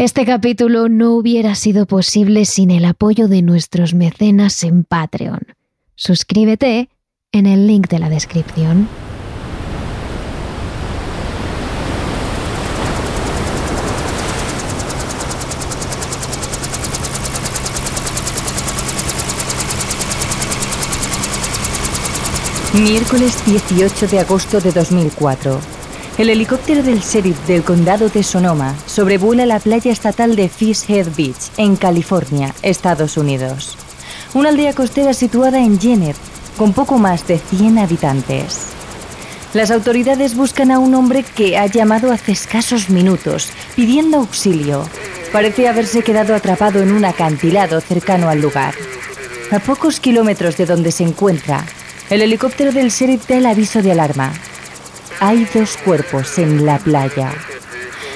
Este capítulo no hubiera sido posible sin el apoyo de nuestros mecenas en Patreon. Suscríbete en el link de la descripción. Miércoles 18 de agosto de 2004. El helicóptero del sheriff del condado de Sonoma sobrevuela la playa estatal de Fish Head Beach, en California, Estados Unidos. Una aldea costera situada en Jenner, con poco más de 100 habitantes. Las autoridades buscan a un hombre que ha llamado hace escasos minutos, pidiendo auxilio. Parece haberse quedado atrapado en un acantilado cercano al lugar. A pocos kilómetros de donde se encuentra, el helicóptero del sheriff da el aviso de alarma. Hay dos cuerpos en la playa.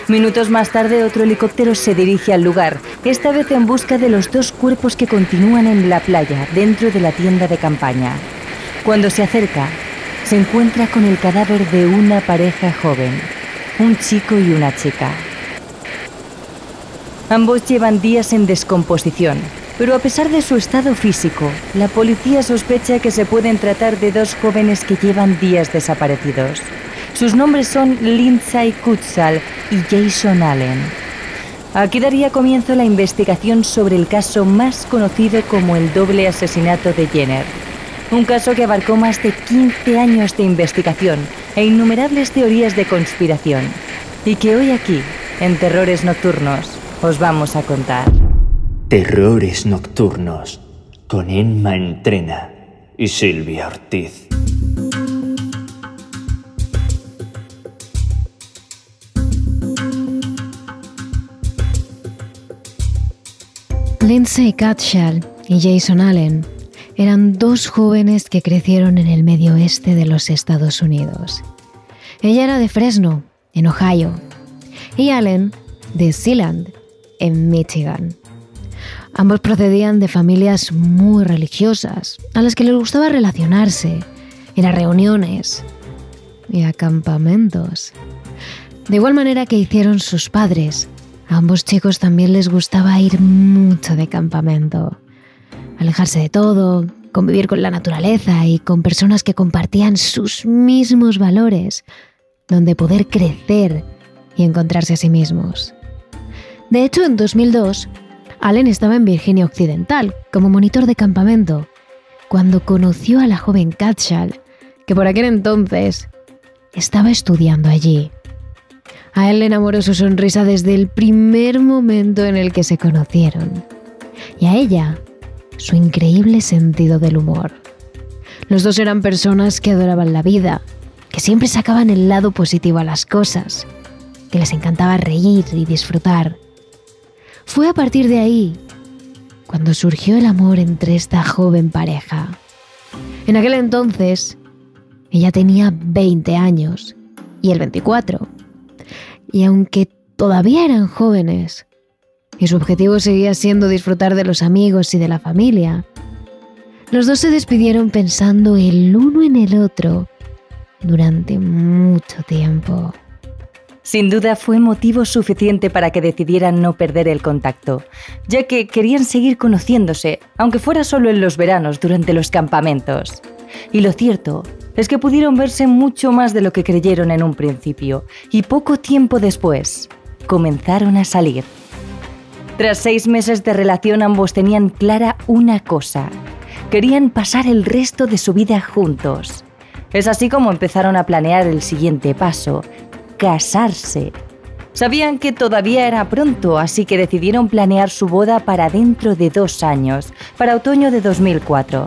Minutos más tarde otro helicóptero se dirige al lugar, esta vez en busca de los dos cuerpos que continúan en la playa, dentro de la tienda de campaña. Cuando se acerca, se encuentra con el cadáver de una pareja joven, un chico y una chica. Ambos llevan días en descomposición, pero a pesar de su estado físico, la policía sospecha que se pueden tratar de dos jóvenes que llevan días desaparecidos. Sus nombres son Lindsay Kutzal y Jason Allen. Aquí daría comienzo la investigación sobre el caso más conocido como el doble asesinato de Jenner. Un caso que abarcó más de 15 años de investigación e innumerables teorías de conspiración. Y que hoy aquí, en Terrores Nocturnos, os vamos a contar. Terrores Nocturnos con Emma Entrena y Silvia Ortiz. Lindsay Catchall y Jason Allen eran dos jóvenes que crecieron en el medio oeste de los Estados Unidos. Ella era de Fresno, en Ohio, y Allen de Sealand, en Michigan. Ambos procedían de familias muy religiosas, a las que les gustaba relacionarse, ir a reuniones y a campamentos. De igual manera que hicieron sus padres, a ambos chicos también les gustaba ir mucho de campamento, alejarse de todo, convivir con la naturaleza y con personas que compartían sus mismos valores, donde poder crecer y encontrarse a sí mismos. De hecho, en 2002, Allen estaba en Virginia Occidental como monitor de campamento cuando conoció a la joven Catchall, que por aquel entonces estaba estudiando allí. A él le enamoró su sonrisa desde el primer momento en el que se conocieron. Y a ella, su increíble sentido del humor. Los dos eran personas que adoraban la vida, que siempre sacaban el lado positivo a las cosas, que les encantaba reír y disfrutar. Fue a partir de ahí cuando surgió el amor entre esta joven pareja. En aquel entonces, ella tenía 20 años y él 24. Y aunque todavía eran jóvenes, y su objetivo seguía siendo disfrutar de los amigos y de la familia, los dos se despidieron pensando el uno en el otro durante mucho tiempo. Sin duda fue motivo suficiente para que decidieran no perder el contacto, ya que querían seguir conociéndose, aunque fuera solo en los veranos durante los campamentos. Y lo cierto es que pudieron verse mucho más de lo que creyeron en un principio, y poco tiempo después comenzaron a salir. Tras seis meses de relación ambos tenían clara una cosa, querían pasar el resto de su vida juntos. Es así como empezaron a planear el siguiente paso, casarse. Sabían que todavía era pronto, así que decidieron planear su boda para dentro de dos años, para otoño de 2004.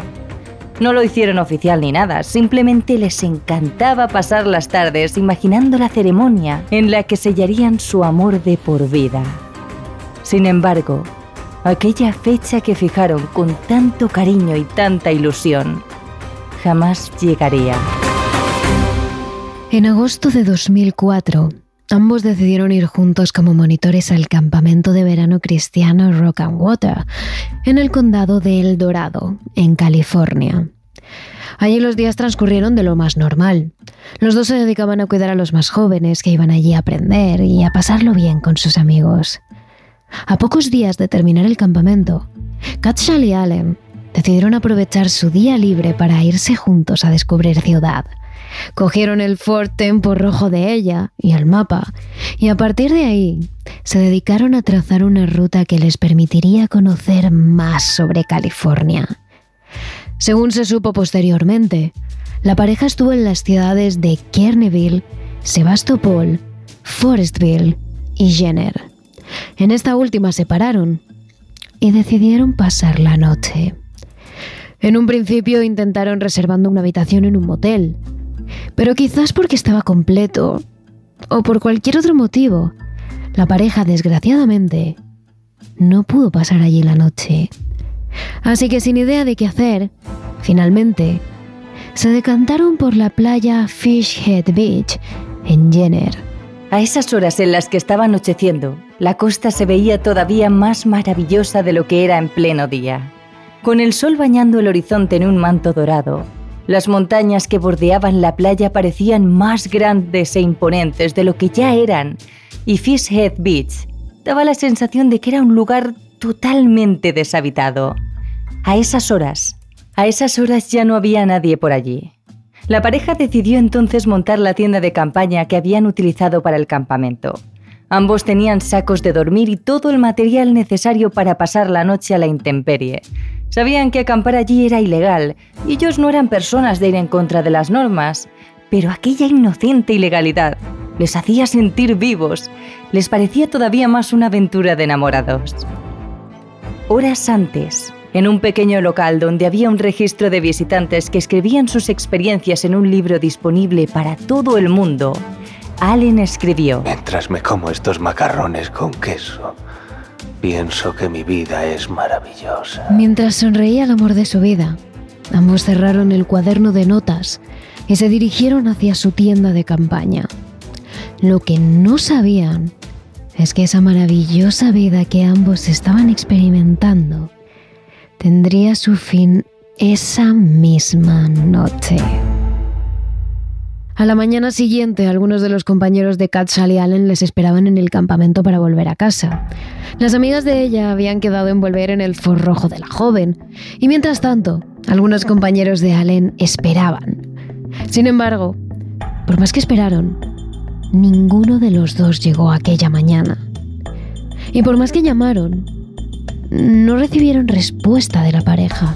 No lo hicieron oficial ni nada, simplemente les encantaba pasar las tardes imaginando la ceremonia en la que sellarían su amor de por vida. Sin embargo, aquella fecha que fijaron con tanto cariño y tanta ilusión jamás llegaría. En agosto de 2004, ambos decidieron ir juntos como monitores al campamento de verano cristiano Rock and Water, en el condado de El Dorado, en California. Allí los días transcurrieron de lo más normal. Los dos se dedicaban a cuidar a los más jóvenes que iban allí a aprender y a pasarlo bien con sus amigos. A pocos días de terminar el campamento, Katshal y Allen decidieron aprovechar su día libre para irse juntos a descubrir ciudad. Cogieron el Fort Tempo rojo de ella y el mapa, y a partir de ahí se dedicaron a trazar una ruta que les permitiría conocer más sobre California. Según se supo posteriormente, la pareja estuvo en las ciudades de Kerneville, Sebastopol, Forestville y Jenner. En esta última se pararon y decidieron pasar la noche. En un principio intentaron reservando una habitación en un motel, pero quizás porque estaba completo o por cualquier otro motivo, la pareja desgraciadamente no pudo pasar allí la noche. Así que sin idea de qué hacer, finalmente se decantaron por la playa Fishhead Beach en Jenner. A esas horas en las que estaba anocheciendo, la costa se veía todavía más maravillosa de lo que era en pleno día. Con el sol bañando el horizonte en un manto dorado, las montañas que bordeaban la playa parecían más grandes e imponentes de lo que ya eran, y Fishhead Beach daba la sensación de que era un lugar totalmente deshabitado. A esas horas, a esas horas ya no había nadie por allí. La pareja decidió entonces montar la tienda de campaña que habían utilizado para el campamento. Ambos tenían sacos de dormir y todo el material necesario para pasar la noche a la intemperie, Sabían que acampar allí era ilegal y ellos no eran personas de ir en contra de las normas, pero aquella inocente ilegalidad les hacía sentir vivos, les parecía todavía más una aventura de enamorados. Horas antes, en un pequeño local donde había un registro de visitantes que escribían sus experiencias en un libro disponible para todo el mundo, Allen escribió, Mientras me como estos macarrones con queso, Pienso que mi vida es maravillosa. Mientras sonreía el amor de su vida, ambos cerraron el cuaderno de notas y se dirigieron hacia su tienda de campaña. Lo que no sabían es que esa maravillosa vida que ambos estaban experimentando tendría su fin esa misma noche. A la mañana siguiente, algunos de los compañeros de Kat Sally Allen les esperaban en el campamento para volver a casa. Las amigas de ella habían quedado en volver en el forrojo de la joven, y mientras tanto, algunos compañeros de Allen esperaban. Sin embargo, por más que esperaron, ninguno de los dos llegó aquella mañana. Y por más que llamaron, no recibieron respuesta de la pareja.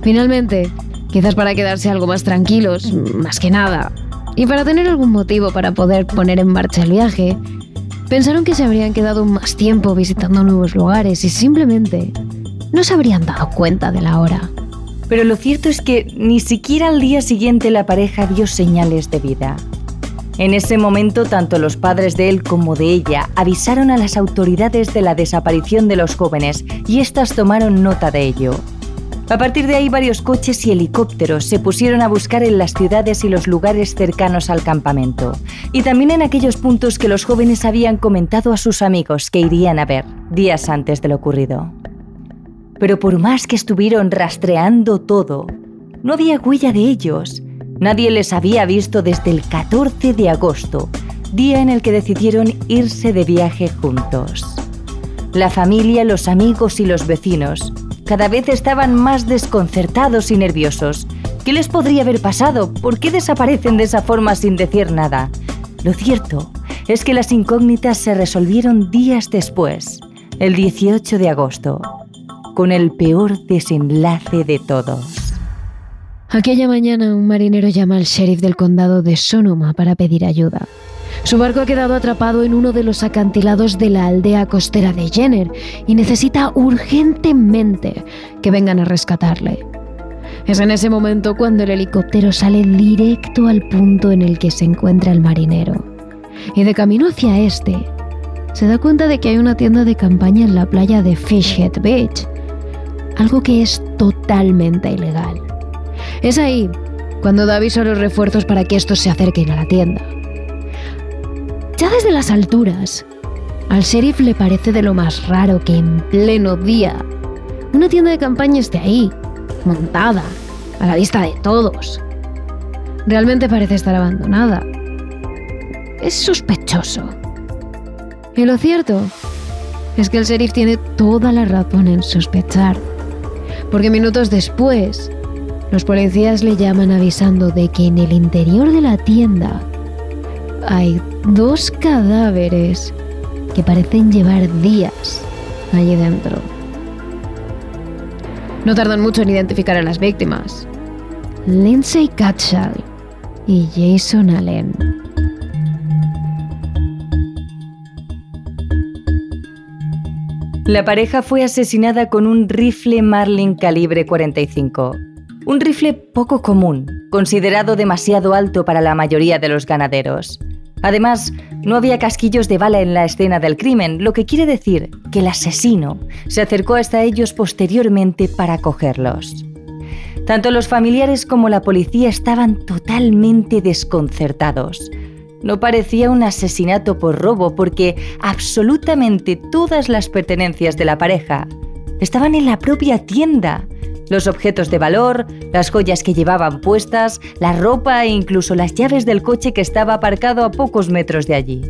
Finalmente, Quizás para quedarse algo más tranquilos, más que nada. Y para tener algún motivo para poder poner en marcha el viaje, pensaron que se habrían quedado más tiempo visitando nuevos lugares y simplemente no se habrían dado cuenta de la hora. Pero lo cierto es que ni siquiera al día siguiente la pareja dio señales de vida. En ese momento, tanto los padres de él como de ella avisaron a las autoridades de la desaparición de los jóvenes y éstas tomaron nota de ello. A partir de ahí varios coches y helicópteros se pusieron a buscar en las ciudades y los lugares cercanos al campamento, y también en aquellos puntos que los jóvenes habían comentado a sus amigos que irían a ver días antes de lo ocurrido. Pero por más que estuvieron rastreando todo, no había huella de ellos. Nadie les había visto desde el 14 de agosto, día en el que decidieron irse de viaje juntos. La familia, los amigos y los vecinos cada vez estaban más desconcertados y nerviosos. ¿Qué les podría haber pasado? ¿Por qué desaparecen de esa forma sin decir nada? Lo cierto es que las incógnitas se resolvieron días después, el 18 de agosto, con el peor desenlace de todos. Aquella mañana un marinero llama al sheriff del condado de Sonoma para pedir ayuda. Su barco ha quedado atrapado en uno de los acantilados de la aldea costera de Jenner y necesita urgentemente que vengan a rescatarle. Es en ese momento cuando el helicóptero sale directo al punto en el que se encuentra el marinero. Y de camino hacia este, se da cuenta de que hay una tienda de campaña en la playa de Fishhead Beach, algo que es totalmente ilegal. Es ahí cuando da aviso a los refuerzos para que estos se acerquen a la tienda. Ya desde las alturas, al sheriff le parece de lo más raro que en pleno día una tienda de campaña esté ahí, montada, a la vista de todos. Realmente parece estar abandonada. Es sospechoso. Y lo cierto es que el sheriff tiene toda la razón en sospechar. Porque minutos después, los policías le llaman avisando de que en el interior de la tienda hay dos cadáveres que parecen llevar días allí dentro. No tardan mucho en identificar a las víctimas. Lindsay Catchall y Jason Allen. La pareja fue asesinada con un rifle Marlin calibre 45. Un rifle poco común, considerado demasiado alto para la mayoría de los ganaderos. Además, no había casquillos de bala en la escena del crimen, lo que quiere decir que el asesino se acercó hasta ellos posteriormente para cogerlos. Tanto los familiares como la policía estaban totalmente desconcertados. No parecía un asesinato por robo porque absolutamente todas las pertenencias de la pareja estaban en la propia tienda. Los objetos de valor, las joyas que llevaban puestas, la ropa e incluso las llaves del coche que estaba aparcado a pocos metros de allí.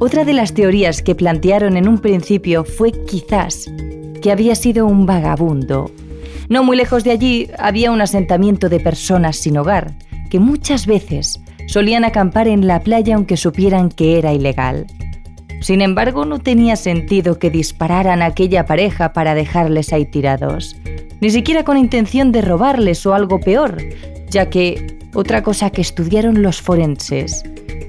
Otra de las teorías que plantearon en un principio fue quizás que había sido un vagabundo. No muy lejos de allí había un asentamiento de personas sin hogar, que muchas veces solían acampar en la playa aunque supieran que era ilegal. Sin embargo, no tenía sentido que dispararan a aquella pareja para dejarles ahí tirados, ni siquiera con intención de robarles o algo peor, ya que otra cosa que estudiaron los forenses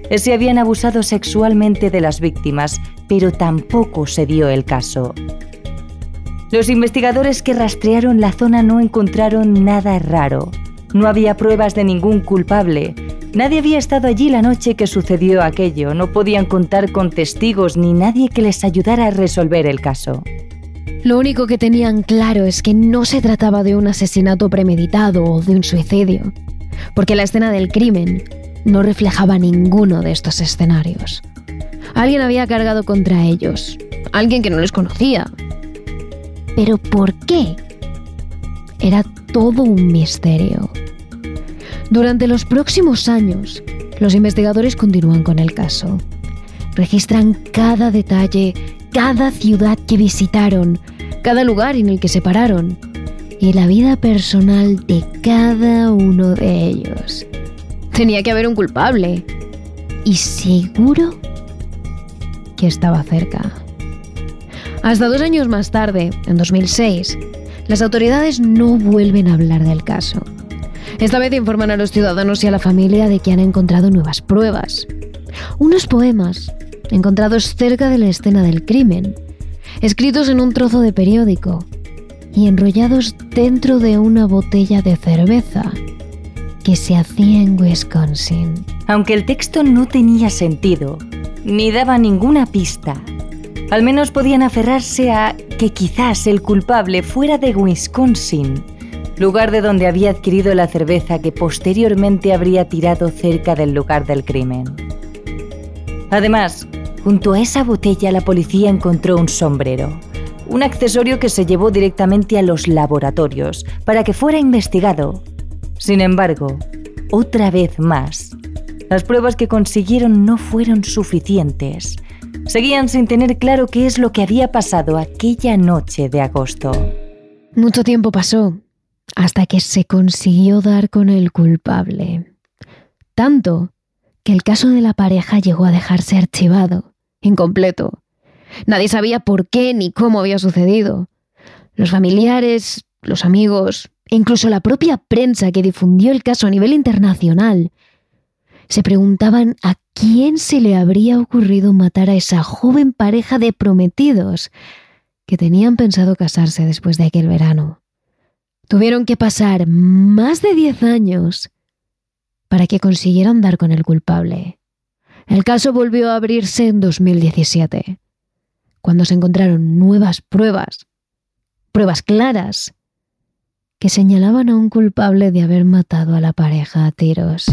es si habían abusado sexualmente de las víctimas, pero tampoco se dio el caso. Los investigadores que rastrearon la zona no encontraron nada raro. No había pruebas de ningún culpable, Nadie había estado allí la noche que sucedió aquello, no podían contar con testigos ni nadie que les ayudara a resolver el caso. Lo único que tenían claro es que no se trataba de un asesinato premeditado o de un suicidio, porque la escena del crimen no reflejaba ninguno de estos escenarios. Alguien había cargado contra ellos, alguien que no les conocía. Pero ¿por qué? Era todo un misterio. Durante los próximos años, los investigadores continúan con el caso. Registran cada detalle, cada ciudad que visitaron, cada lugar en el que se pararon y la vida personal de cada uno de ellos. Tenía que haber un culpable. Y seguro que estaba cerca. Hasta dos años más tarde, en 2006, las autoridades no vuelven a hablar del caso. Esta vez informan a los ciudadanos y a la familia de que han encontrado nuevas pruebas. Unos poemas encontrados cerca de la escena del crimen, escritos en un trozo de periódico y enrollados dentro de una botella de cerveza que se hacía en Wisconsin. Aunque el texto no tenía sentido, ni daba ninguna pista, al menos podían aferrarse a que quizás el culpable fuera de Wisconsin lugar de donde había adquirido la cerveza que posteriormente habría tirado cerca del lugar del crimen. Además, junto a esa botella la policía encontró un sombrero, un accesorio que se llevó directamente a los laboratorios para que fuera investigado. Sin embargo, otra vez más, las pruebas que consiguieron no fueron suficientes. Seguían sin tener claro qué es lo que había pasado aquella noche de agosto. Mucho tiempo pasó hasta que se consiguió dar con el culpable. Tanto que el caso de la pareja llegó a dejarse archivado, incompleto. Nadie sabía por qué ni cómo había sucedido. Los familiares, los amigos e incluso la propia prensa que difundió el caso a nivel internacional se preguntaban a quién se le habría ocurrido matar a esa joven pareja de prometidos que tenían pensado casarse después de aquel verano. Tuvieron que pasar más de 10 años para que consiguieran dar con el culpable. El caso volvió a abrirse en 2017, cuando se encontraron nuevas pruebas, pruebas claras, que señalaban a un culpable de haber matado a la pareja a tiros.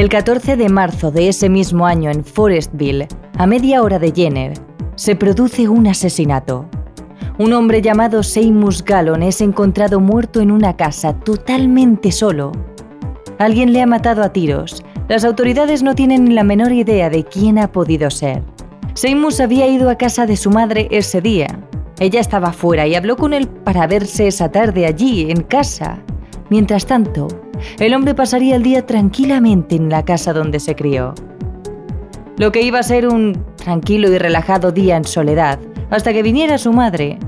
El 14 de marzo de ese mismo año en Forestville, a media hora de Jenner, se produce un asesinato. Un hombre llamado Seymour Gallon es encontrado muerto en una casa totalmente solo. Alguien le ha matado a tiros. Las autoridades no tienen la menor idea de quién ha podido ser. Seymour había ido a casa de su madre ese día. Ella estaba fuera y habló con él para verse esa tarde allí, en casa. Mientras tanto, el hombre pasaría el día tranquilamente en la casa donde se crió. Lo que iba a ser un tranquilo y relajado día en soledad, hasta que viniera su madre,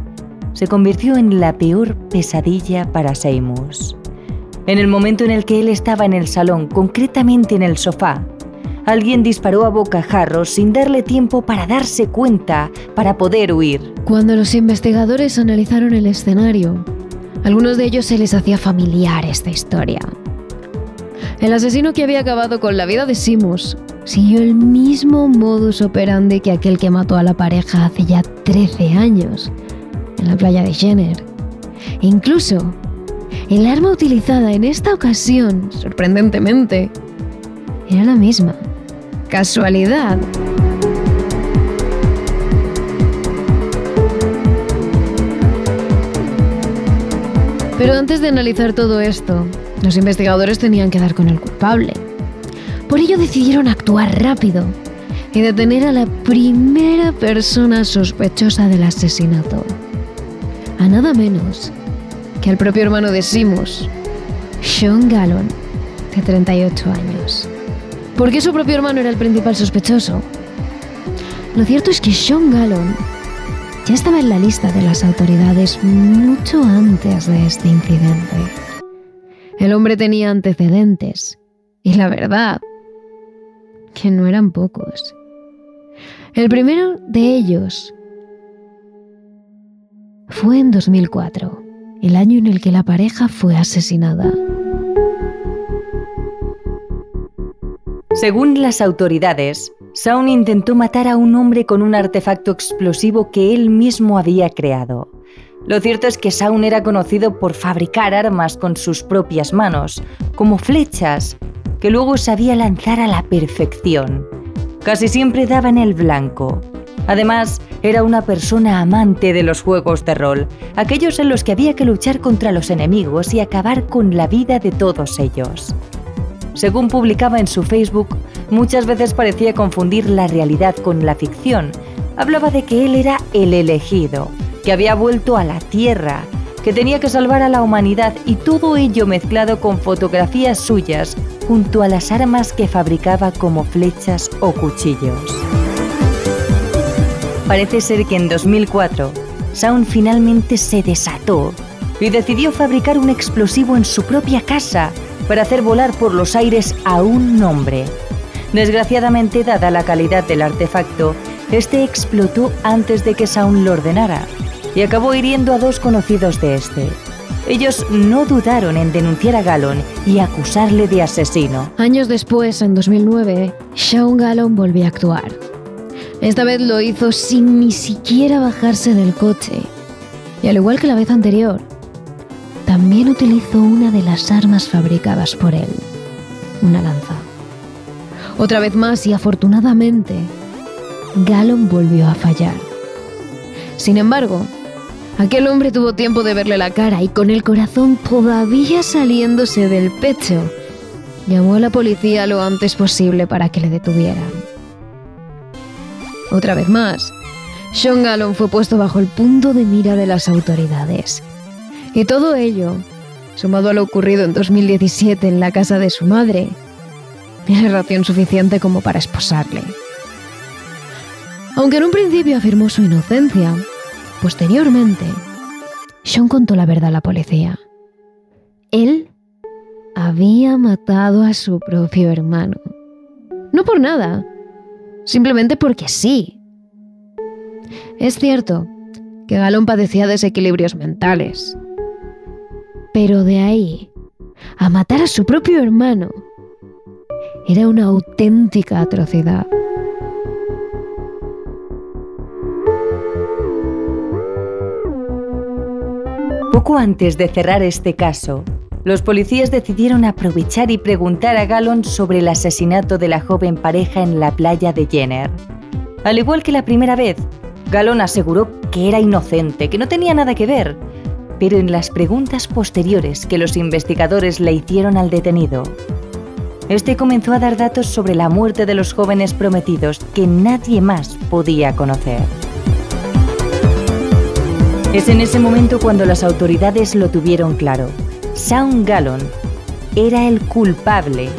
se convirtió en la peor pesadilla para Seymour. En el momento en el que él estaba en el salón, concretamente en el sofá, alguien disparó a bocajarros sin darle tiempo para darse cuenta, para poder huir. Cuando los investigadores analizaron el escenario, algunos de ellos se les hacía familiar esta historia. El asesino que había acabado con la vida de Simus siguió el mismo modus operandi que aquel que mató a la pareja hace ya 13 años, en la playa de Jenner. Incluso, el arma utilizada en esta ocasión, sorprendentemente, era la misma. ¿Casualidad? Pero antes de analizar todo esto, los investigadores tenían que dar con el culpable. Por ello decidieron actuar rápido y detener a la primera persona sospechosa del asesinato. A nada menos que al propio hermano de Simus, Sean Gallon, de 38 años. ¿Por qué su propio hermano era el principal sospechoso? Lo cierto es que Sean Gallon ya estaba en la lista de las autoridades mucho antes de este incidente. El hombre tenía antecedentes, y la verdad, que no eran pocos. El primero de ellos fue en 2004, el año en el que la pareja fue asesinada. Según las autoridades, Saun intentó matar a un hombre con un artefacto explosivo que él mismo había creado. Lo cierto es que Saun era conocido por fabricar armas con sus propias manos, como flechas, que luego sabía lanzar a la perfección. Casi siempre daba en el blanco. Además, era una persona amante de los juegos de rol, aquellos en los que había que luchar contra los enemigos y acabar con la vida de todos ellos. Según publicaba en su Facebook, muchas veces parecía confundir la realidad con la ficción. Hablaba de que él era el elegido, que había vuelto a la Tierra, que tenía que salvar a la humanidad y todo ello mezclado con fotografías suyas junto a las armas que fabricaba como flechas o cuchillos. Parece ser que en 2004, Sound finalmente se desató y decidió fabricar un explosivo en su propia casa para hacer volar por los aires a un hombre. Desgraciadamente, dada la calidad del artefacto, este explotó antes de que Sound lo ordenara y acabó hiriendo a dos conocidos de este. Ellos no dudaron en denunciar a Gallon y acusarle de asesino. Años después, en 2009, Sean Gallon volvió a actuar. Esta vez lo hizo sin ni siquiera bajarse del coche. Y al igual que la vez anterior, también utilizó una de las armas fabricadas por él, una lanza. Otra vez más y afortunadamente, Gallon volvió a fallar. Sin embargo, aquel hombre tuvo tiempo de verle la cara y con el corazón todavía saliéndose del pecho, llamó a la policía lo antes posible para que le detuvieran. Otra vez más, Sean Gallon fue puesto bajo el punto de mira de las autoridades. Y todo ello, sumado a lo ocurrido en 2017 en la casa de su madre, era razón suficiente como para esposarle. Aunque en un principio afirmó su inocencia, posteriormente, Sean contó la verdad a la policía. Él había matado a su propio hermano. No por nada, simplemente porque sí. Es cierto que Galón padecía desequilibrios mentales. Pero de ahí a matar a su propio hermano era una auténtica atrocidad. Poco antes de cerrar este caso, los policías decidieron aprovechar y preguntar a Gallon sobre el asesinato de la joven pareja en la playa de Jenner. Al igual que la primera vez, Gallon aseguró que era inocente, que no tenía nada que ver, pero en las preguntas posteriores que los investigadores le hicieron al detenido, este comenzó a dar datos sobre la muerte de los jóvenes prometidos que nadie más podía conocer. Es en ese momento cuando las autoridades lo tuvieron claro. Sean Gallon era el culpable.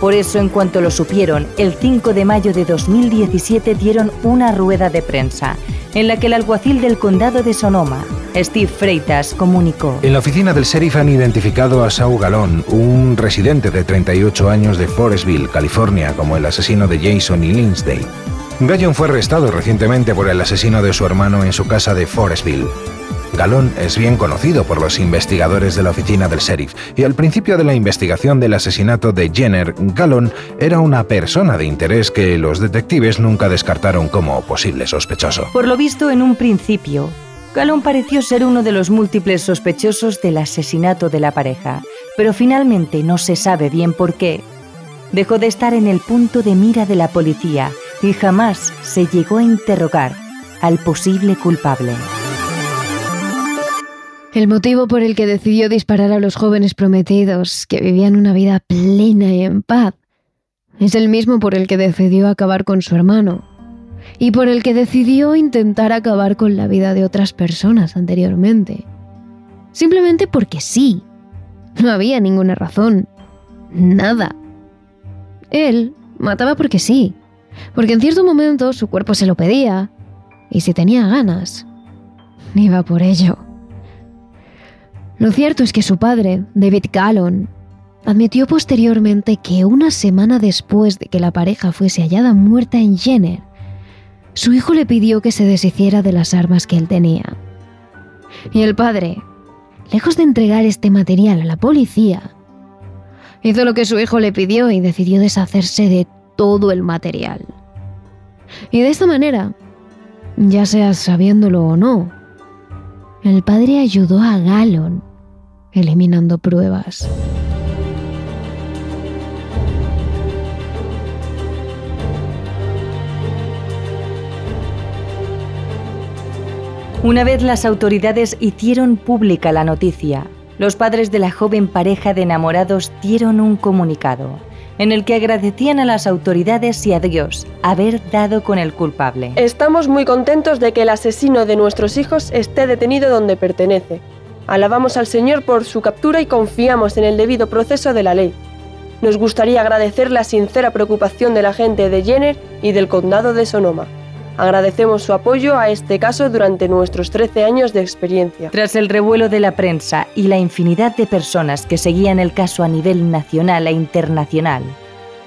Por eso, en cuanto lo supieron, el 5 de mayo de 2017 dieron una rueda de prensa en la que el alguacil del condado de Sonoma, Steve Freitas, comunicó. En la oficina del sheriff han identificado a Saul Galón, un residente de 38 años de Forestville, California, como el asesino de Jason y Lindsay. Gallon fue arrestado recientemente por el asesino de su hermano en su casa de Forestville. Galón es bien conocido por los investigadores de la oficina del sheriff y al principio de la investigación del asesinato de Jenner, Galón era una persona de interés que los detectives nunca descartaron como posible sospechoso. Por lo visto, en un principio, Galón pareció ser uno de los múltiples sospechosos del asesinato de la pareja, pero finalmente no se sabe bien por qué. Dejó de estar en el punto de mira de la policía y jamás se llegó a interrogar al posible culpable. El motivo por el que decidió disparar a los jóvenes prometidos que vivían una vida plena y en paz es el mismo por el que decidió acabar con su hermano y por el que decidió intentar acabar con la vida de otras personas anteriormente. Simplemente porque sí. No había ninguna razón. Nada. Él mataba porque sí. Porque en cierto momento su cuerpo se lo pedía. Y si tenía ganas, iba por ello. Lo cierto es que su padre, David Gallon, admitió posteriormente que una semana después de que la pareja fuese hallada muerta en Jenner, su hijo le pidió que se deshiciera de las armas que él tenía. Y el padre, lejos de entregar este material a la policía, hizo lo que su hijo le pidió y decidió deshacerse de todo el material. Y de esta manera, ya sea sabiéndolo o no, el padre ayudó a Gallon eliminando pruebas. Una vez las autoridades hicieron pública la noticia, los padres de la joven pareja de enamorados dieron un comunicado en el que agradecían a las autoridades y a Dios haber dado con el culpable. Estamos muy contentos de que el asesino de nuestros hijos esté detenido donde pertenece. Alabamos al Señor por su captura y confiamos en el debido proceso de la ley. Nos gustaría agradecer la sincera preocupación de la gente de Jenner y del condado de Sonoma. Agradecemos su apoyo a este caso durante nuestros 13 años de experiencia. Tras el revuelo de la prensa y la infinidad de personas que seguían el caso a nivel nacional e internacional,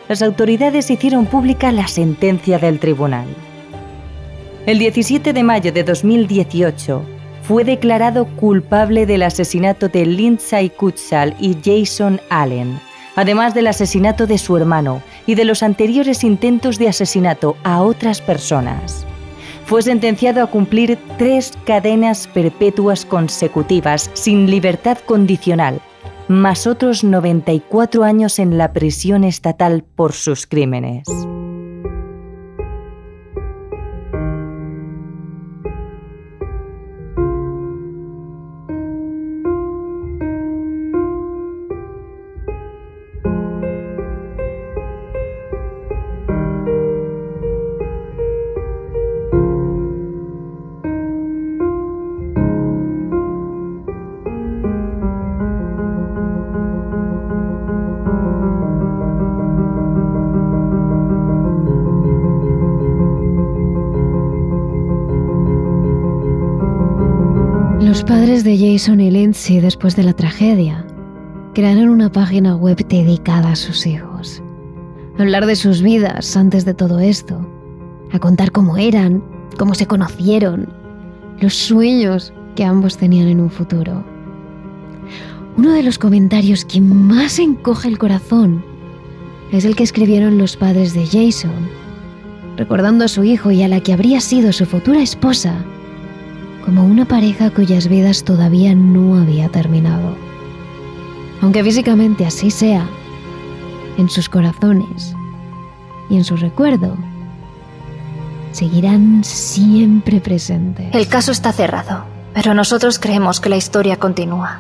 las autoridades hicieron pública la sentencia del tribunal. El 17 de mayo de 2018, fue declarado culpable del asesinato de Lindsay Kutzal y Jason Allen, además del asesinato de su hermano y de los anteriores intentos de asesinato a otras personas. Fue sentenciado a cumplir tres cadenas perpetuas consecutivas sin libertad condicional, más otros 94 años en la prisión estatal por sus crímenes. De Jason y Lindsay, después de la tragedia, crearon una página web dedicada a sus hijos. A hablar de sus vidas antes de todo esto. A contar cómo eran, cómo se conocieron, los sueños que ambos tenían en un futuro. Uno de los comentarios que más encoge el corazón es el que escribieron los padres de Jason, recordando a su hijo y a la que habría sido su futura esposa como una pareja cuyas vidas todavía no había terminado. Aunque físicamente así sea, en sus corazones y en su recuerdo, seguirán siempre presentes. El caso está cerrado, pero nosotros creemos que la historia continúa.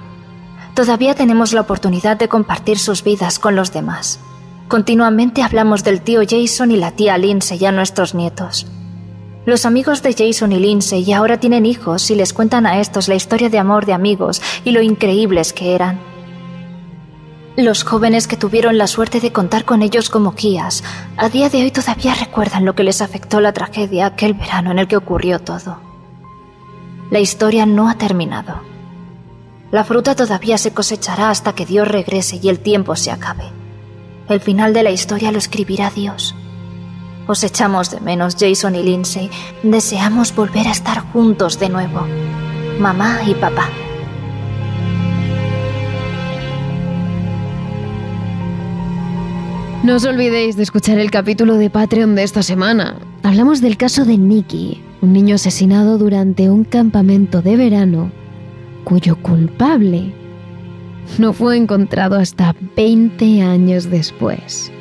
Todavía tenemos la oportunidad de compartir sus vidas con los demás. Continuamente hablamos del tío Jason y la tía Lindsay a nuestros nietos. Los amigos de Jason y Lindsay ahora tienen hijos y les cuentan a estos la historia de amor de amigos y lo increíbles que eran. Los jóvenes que tuvieron la suerte de contar con ellos como guías, a día de hoy todavía recuerdan lo que les afectó la tragedia aquel verano en el que ocurrió todo. La historia no ha terminado. La fruta todavía se cosechará hasta que Dios regrese y el tiempo se acabe. El final de la historia lo escribirá Dios. Os echamos de menos, Jason y Lindsay. Deseamos volver a estar juntos de nuevo. Mamá y papá. No os olvidéis de escuchar el capítulo de Patreon de esta semana. Hablamos del caso de Nicky, un niño asesinado durante un campamento de verano, cuyo culpable no fue encontrado hasta 20 años después.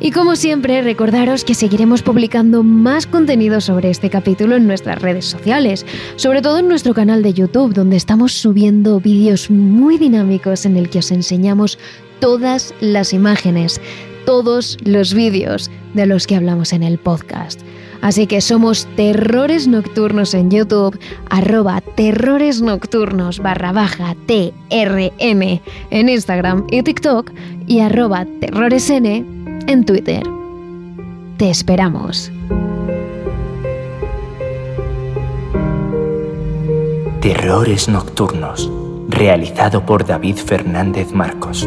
Y como siempre, recordaros que seguiremos publicando más contenido sobre este capítulo en nuestras redes sociales, sobre todo en nuestro canal de YouTube, donde estamos subiendo vídeos muy dinámicos en el que os enseñamos todas las imágenes, todos los vídeos de los que hablamos en el podcast. Así que somos Terrores Nocturnos en YouTube, arroba Terrores Nocturnos barra baja TRN en Instagram y TikTok y arroba TerroresN en Twitter. Te esperamos. Terrores Nocturnos, realizado por David Fernández Marcos.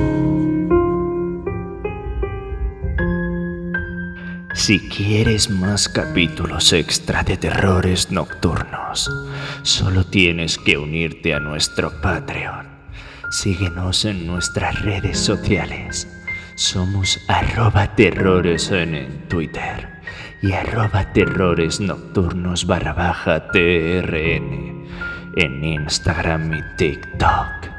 Si quieres más capítulos extra de terrores nocturnos, solo tienes que unirte a nuestro Patreon. Síguenos en nuestras redes sociales. Somos arroba terrores en Twitter y arroba terrores nocturnos barra baja TRN en Instagram y TikTok.